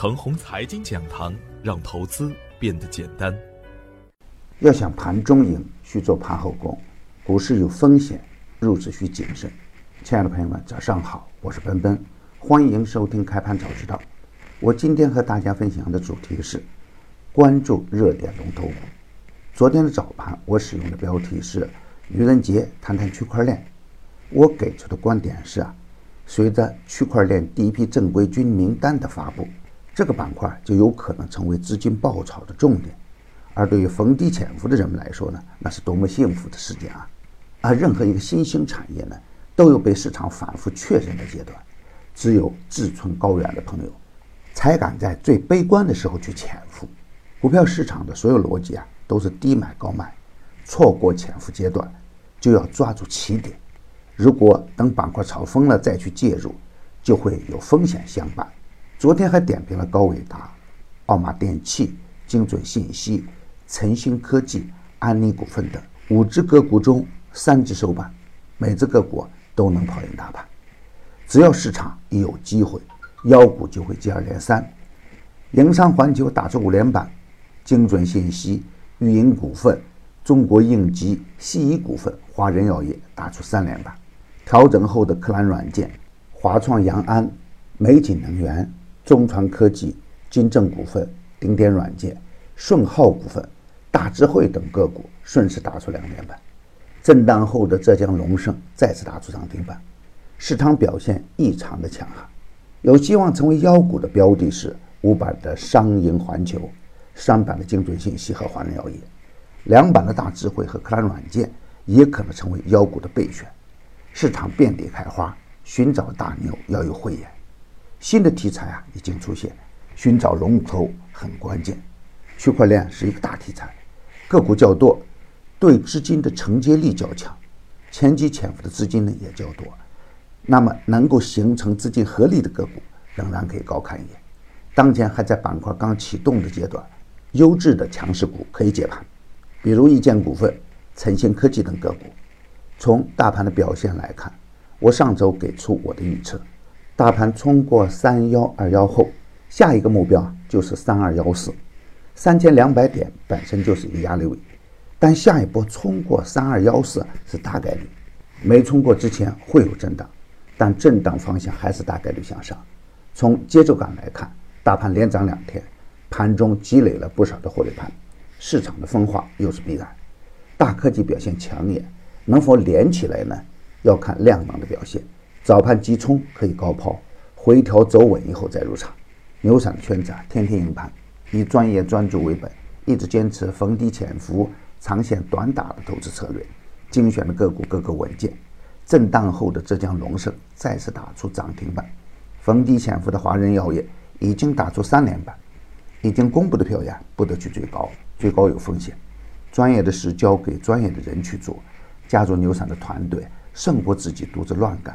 程红财经讲堂，让投资变得简单。要想盘中赢，需做盘后功。股市有风险，入市需谨慎。亲爱的朋友们，早上好，我是奔奔，欢迎收听开盘早知道。我今天和大家分享的主题是关注热点龙头股。昨天的早盘，我使用的标题是“愚人节谈谈区块链”。我给出的观点是啊。随着区块链第一批正规军名单的发布，这个板块就有可能成为资金爆炒的重点。而对于逢低潜伏的人们来说呢，那是多么幸福的事件啊！而任何一个新兴产业呢，都有被市场反复确认的阶段。只有志存高远的朋友，才敢在最悲观的时候去潜伏。股票市场的所有逻辑啊，都是低买高卖，错过潜伏阶段，就要抓住起点。如果等板块炒疯了再去介入，就会有风险相伴。昨天还点评了高伟达、奥马电器、精准信息、晨星科技、安利股份等五只个股中，三只收板，每只个股都能跑赢大盘。只要市场一有机会，妖股就会接二连三。营商环球打出五连板，精准信息、裕银股份、中国应急、西医股份、华人药业打出三连板。调整后的克兰软件、华创阳安、美锦能源、中传科技、金正股份、顶点软件、顺浩股份、大智慧等个股顺势打出两连板。震荡后的浙江龙盛再次打出涨停板，市场表现异常的强悍。有希望成为妖股的标的是五板的商银环球、三板的精准信息和华人药业，两板的大智慧和克兰软件也可能成为妖股的备选。市场遍地开花，寻找大牛要有慧眼。新的题材啊已经出现，寻找龙头很关键。区块链是一个大题材，个股较多，对资金的承接力较强，前期潜伏的资金呢也较多。那么能够形成资金合力的个股，仍然可以高看一眼。当前还在板块刚启动的阶段，优质的强势股可以接盘，比如易建股份、晨星科技等个股。从大盘的表现来看，我上周给出我的预测，大盘冲过三幺二幺后，下一个目标啊就是三二幺四，三千两百点本身就是一个压力位，但下一波冲过三二幺四是大概率，没冲过之前会有震荡，但震荡方向还是大概率向上。从节奏感来看，大盘连涨两天，盘中积累了不少的获利盘，市场的分化又是必然，大科技表现抢眼。能否连起来呢？要看量能的表现。早盘急冲可以高抛，回调走稳以后再入场。牛散的圈子啊，天天赢盘，以专业专注为本，一直坚持逢低潜伏、长线短打的投资策略。精选的个股个个稳健。震荡后的浙江龙盛再次打出涨停板。逢低潜伏的华人药业已经打出三连板。已经公布的票呀，不得去追高，追高有风险。专业的事交给专业的人去做。加入牛散的团队，胜过自己独自乱干。